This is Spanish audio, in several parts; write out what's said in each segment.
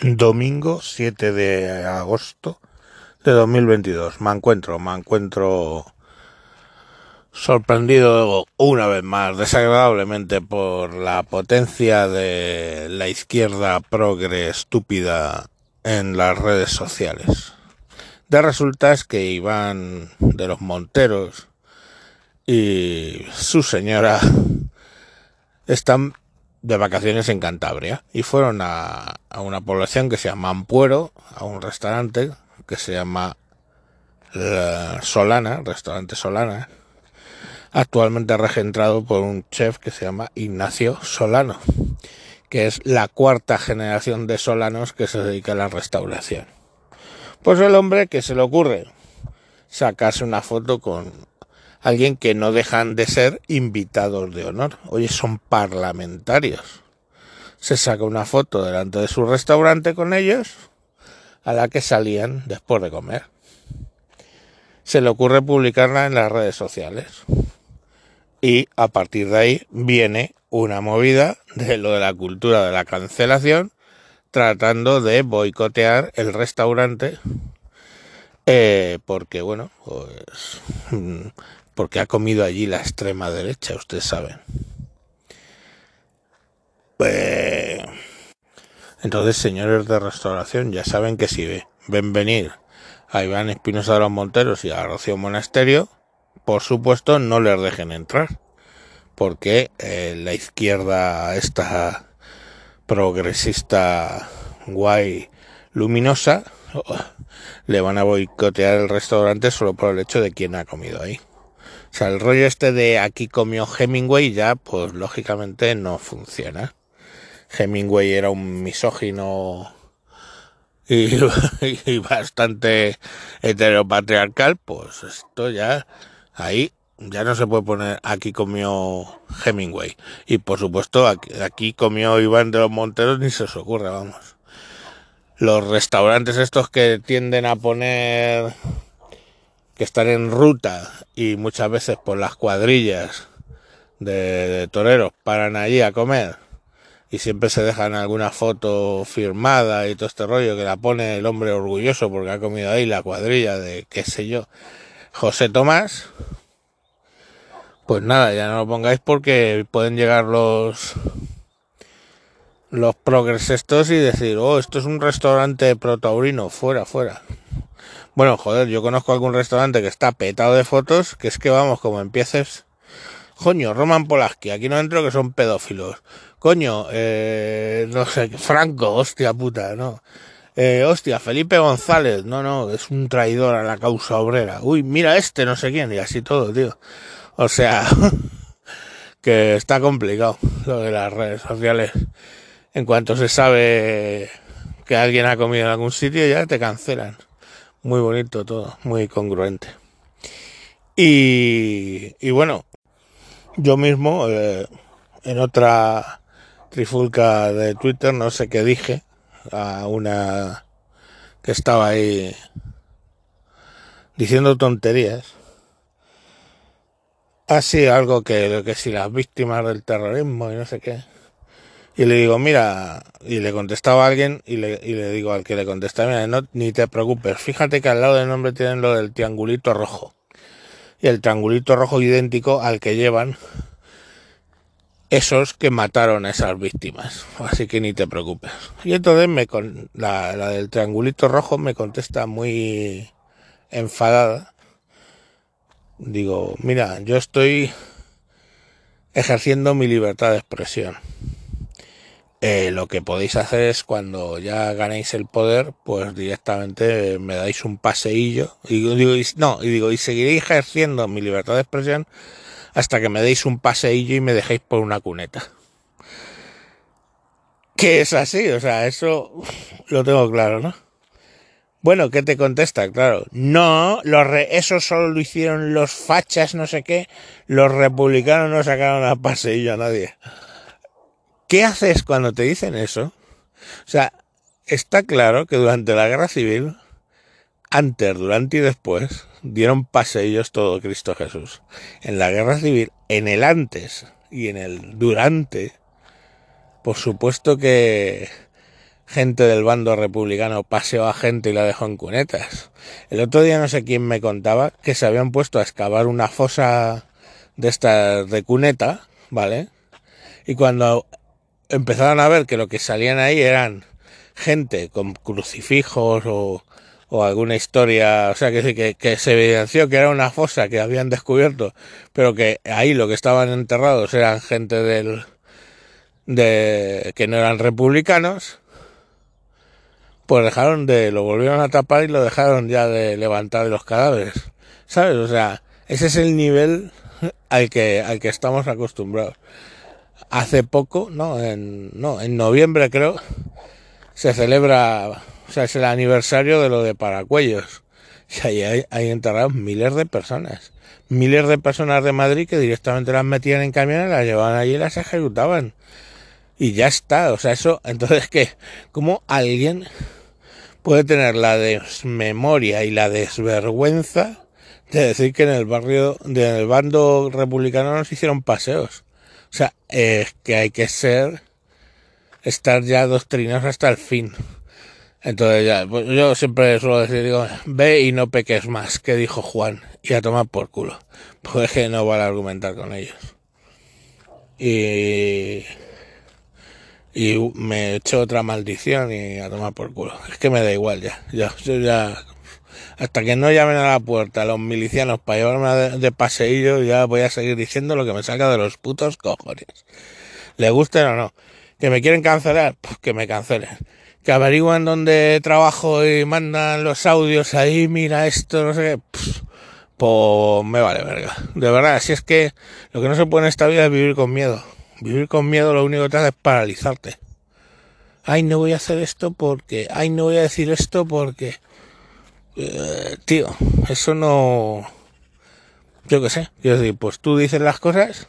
Domingo 7 de agosto de 2022. Me encuentro, me encuentro sorprendido una vez más, desagradablemente, por la potencia de la izquierda progre estúpida en las redes sociales. De resulta es que Iván de los Monteros y su señora están de vacaciones en Cantabria y fueron a, a, una población que se llama Ampuero, a un restaurante que se llama Solana, restaurante Solana, actualmente regentrado por un chef que se llama Ignacio Solano, que es la cuarta generación de solanos que se dedica a la restauración. Pues el hombre que se le ocurre sacarse una foto con alguien que no dejan de ser invitados de honor. Oye, son parlamentarios. Se saca una foto delante de su restaurante con ellos, a la que salían después de comer. Se le ocurre publicarla en las redes sociales. Y a partir de ahí viene una movida de lo de la cultura de la cancelación, tratando de boicotear el restaurante eh, porque bueno, pues porque ha comido allí la extrema derecha, ustedes saben. Pues... Entonces, señores de restauración, ya saben que si ven venir a Iván Espinosa de los Monteros y a Rocío Monasterio, por supuesto no les dejen entrar, porque eh, la izquierda esta progresista guay luminosa le van a boicotear el restaurante solo por el hecho de quién ha comido ahí. O sea, el rollo este de aquí comió Hemingway ya, pues lógicamente no funciona. Hemingway era un misógino y, bastante heteropatriarcal, pues esto ya ahí ya no se puede poner aquí comió Hemingway. Y por supuesto aquí, aquí comió Iván de los Monteros ni se os ocurre, vamos. Los restaurantes estos que tienden a poner que están en ruta y muchas veces por las cuadrillas de, toreros paran allí a comer y siempre se dejan alguna foto firmada y todo este rollo que la pone el hombre orgulloso porque ha comido ahí la cuadrilla de qué sé yo. José Tomás pues nada ya no lo pongáis porque pueden llegar los los progres estos y decir oh esto es un restaurante protaurino fuera fuera bueno, joder, yo conozco algún restaurante que está petado de fotos, que es que vamos, como empieces. Coño, Roman Polaski, aquí no entro que son pedófilos. Coño, eh, no sé, Franco, hostia puta, no. Eh, hostia, Felipe González, no, no, es un traidor a la causa obrera. Uy, mira este, no sé quién, y así todo, tío. O sea, que está complicado lo de las redes sociales. En cuanto se sabe que alguien ha comido en algún sitio, ya te cancelan muy bonito todo, muy congruente. Y, y bueno, yo mismo, eh, en otra trifulca de Twitter, no sé qué dije, a una que estaba ahí diciendo tonterías. Así algo que, que si las víctimas del terrorismo y no sé qué. Y le digo, mira, y le contestaba a alguien y le, y le digo al que le contestaba, mira, no, ni te preocupes, fíjate que al lado del nombre tienen lo del triangulito rojo. Y el triangulito rojo idéntico al que llevan esos que mataron a esas víctimas. Así que ni te preocupes. Y entonces me con, la, la del triangulito rojo me contesta muy enfadada. Digo, mira, yo estoy ejerciendo mi libertad de expresión eh, lo que podéis hacer es cuando ya ganéis el poder, pues directamente me dais un paseillo y digo, no, y digo, y seguiré ejerciendo mi libertad de expresión hasta que me deis un paseillo y me dejéis por una cuneta. Que es así, o sea, eso lo tengo claro, ¿no? Bueno, ¿qué te contesta? Claro, no, los re eso solo lo hicieron los fachas, no sé qué, los republicanos no sacaron a paseillo a nadie. ¿Qué haces cuando te dicen eso? O sea, está claro que durante la guerra civil, antes, durante y después, dieron paseillos todo Cristo Jesús. En la guerra civil, en el antes y en el durante, por supuesto que gente del bando republicano paseó a gente y la dejó en cunetas. El otro día no sé quién me contaba que se habían puesto a excavar una fosa de estas de cuneta, ¿vale? Y cuando empezaron a ver que lo que salían ahí eran gente con crucifijos o, o alguna historia, o sea, que, que, se evidenció que era una fosa que habían descubierto, pero que ahí lo que estaban enterrados eran gente del de que no eran republicanos, pues dejaron de, lo volvieron a tapar y lo dejaron ya de levantar de los cadáveres. ¿Sabes? O sea, ese es el nivel al que, al que estamos acostumbrados. Hace poco, no, en, no, en noviembre creo, se celebra, o sea, es el aniversario de lo de Paracuellos. Y ahí hay, hay enterrados miles de personas. Miles de personas de Madrid que directamente las metían en camiones, las llevaban allí y las ejecutaban. Y ya está, o sea, eso, entonces, ¿qué? ¿Cómo alguien puede tener la desmemoria y la desvergüenza de decir que en el barrio, del bando republicano nos hicieron paseos. O sea, es que hay que ser, estar ya doctrinados hasta el fin. Entonces ya, pues yo siempre suelo decir, digo, ve y no peques más, que dijo Juan, y a tomar por culo. Pues que no vale argumentar con ellos. Y y me echo otra maldición y a tomar por culo. Es que me da igual ya. Ya, yo ya hasta que no llamen a la puerta los milicianos para llevarme de, paseillo, ya voy a seguir diciendo lo que me salga de los putos cojones. Le gusten o no. Que me quieren cancelar, pues que me cancelen. Que averiguan dónde trabajo y mandan los audios ahí, mira esto, no sé qué. Pues, pues me vale verga. De verdad, si es que lo que no se puede en esta vida es vivir con miedo. Vivir con miedo lo único que te hace es paralizarte. Ay, no voy a hacer esto porque... Ay, no voy a decir esto porque... Eh, tío, eso no... Yo qué sé. Quiero decir, pues tú dices las cosas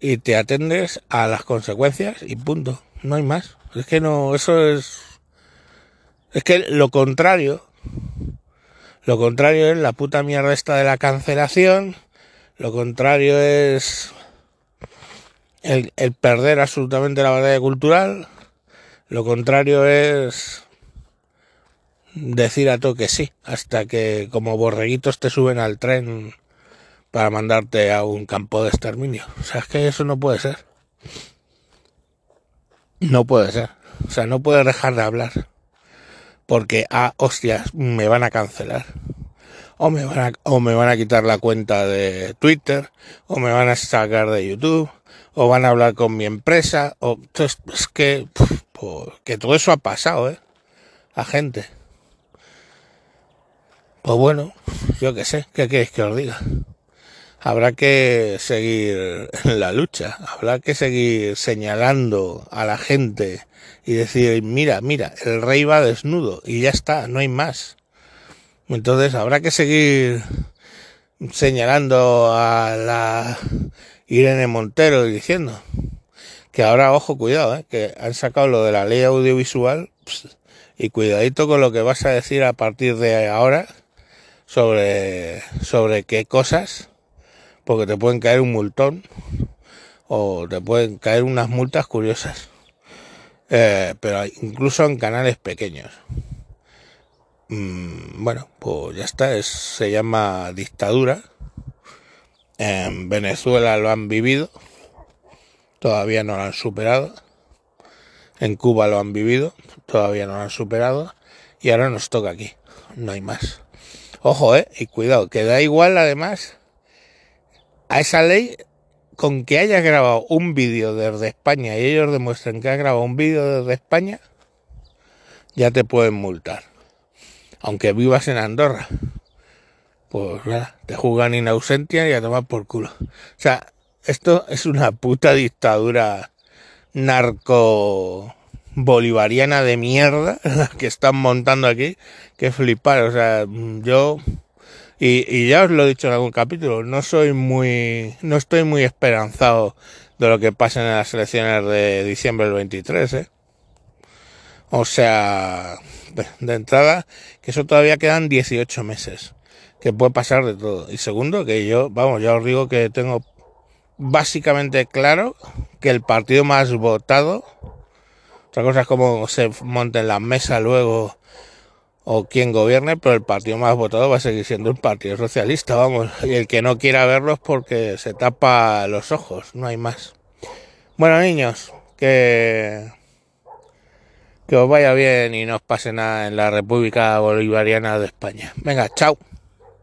y te atendes a las consecuencias y punto. No hay más. Es que no... Eso es... Es que lo contrario... Lo contrario es la puta mierda esta de la cancelación. Lo contrario es el, el perder absolutamente la batalla cultural. Lo contrario es decir a todo que sí, hasta que como borreguitos te suben al tren para mandarte a un campo de exterminio. O sea, es que eso no puede ser. No puede ser. O sea, no puedes dejar de hablar. Porque, ah, hostias, me van a cancelar. O me van a, o me van a quitar la cuenta de Twitter. O me van a sacar de YouTube o van a hablar con mi empresa, o entonces, es que, que todo eso ha pasado, ¿eh? A gente. Pues bueno, yo qué sé, ¿qué queréis que os diga? Habrá que seguir en la lucha, habrá que seguir señalando a la gente y decir, mira, mira, el rey va desnudo y ya está, no hay más. Entonces habrá que seguir señalando a la Irene Montero diciendo que ahora, ojo, cuidado, ¿eh? que han sacado lo de la ley audiovisual y cuidadito con lo que vas a decir a partir de ahora sobre, sobre qué cosas, porque te pueden caer un multón o te pueden caer unas multas curiosas. Eh, pero incluso en canales pequeños. Mm, bueno, pues ya está, es, se llama dictadura en Venezuela lo han vivido, todavía no lo han superado. En Cuba lo han vivido, todavía no lo han superado. Y ahora nos toca aquí, no hay más. Ojo, eh, y cuidado, que da igual además a esa ley con que hayas grabado un vídeo desde España y ellos demuestren que has grabado un vídeo desde España, ya te pueden multar. Aunque vivas en Andorra pues nada, te juegan in ausentia y a tomar por culo. O sea, esto es una puta dictadura narco bolivariana de mierda que están montando aquí, que flipar, o sea, yo y, y, ya os lo he dicho en algún capítulo, no soy muy, no estoy muy esperanzado de lo que pasa en las elecciones de diciembre del 23, ¿eh? O sea, de, de entrada, que eso todavía quedan 18 meses que puede pasar de todo. Y segundo, que yo, vamos, ya os digo que tengo básicamente claro que el partido más votado, Otra cosa es cómo se monten las mesas luego o quién gobierne, pero el partido más votado va a seguir siendo el Partido Socialista, vamos. Y el que no quiera verlos porque se tapa los ojos, no hay más. Bueno, niños, que, que os vaya bien y no os pase nada en la República Bolivariana de España. Venga, chao.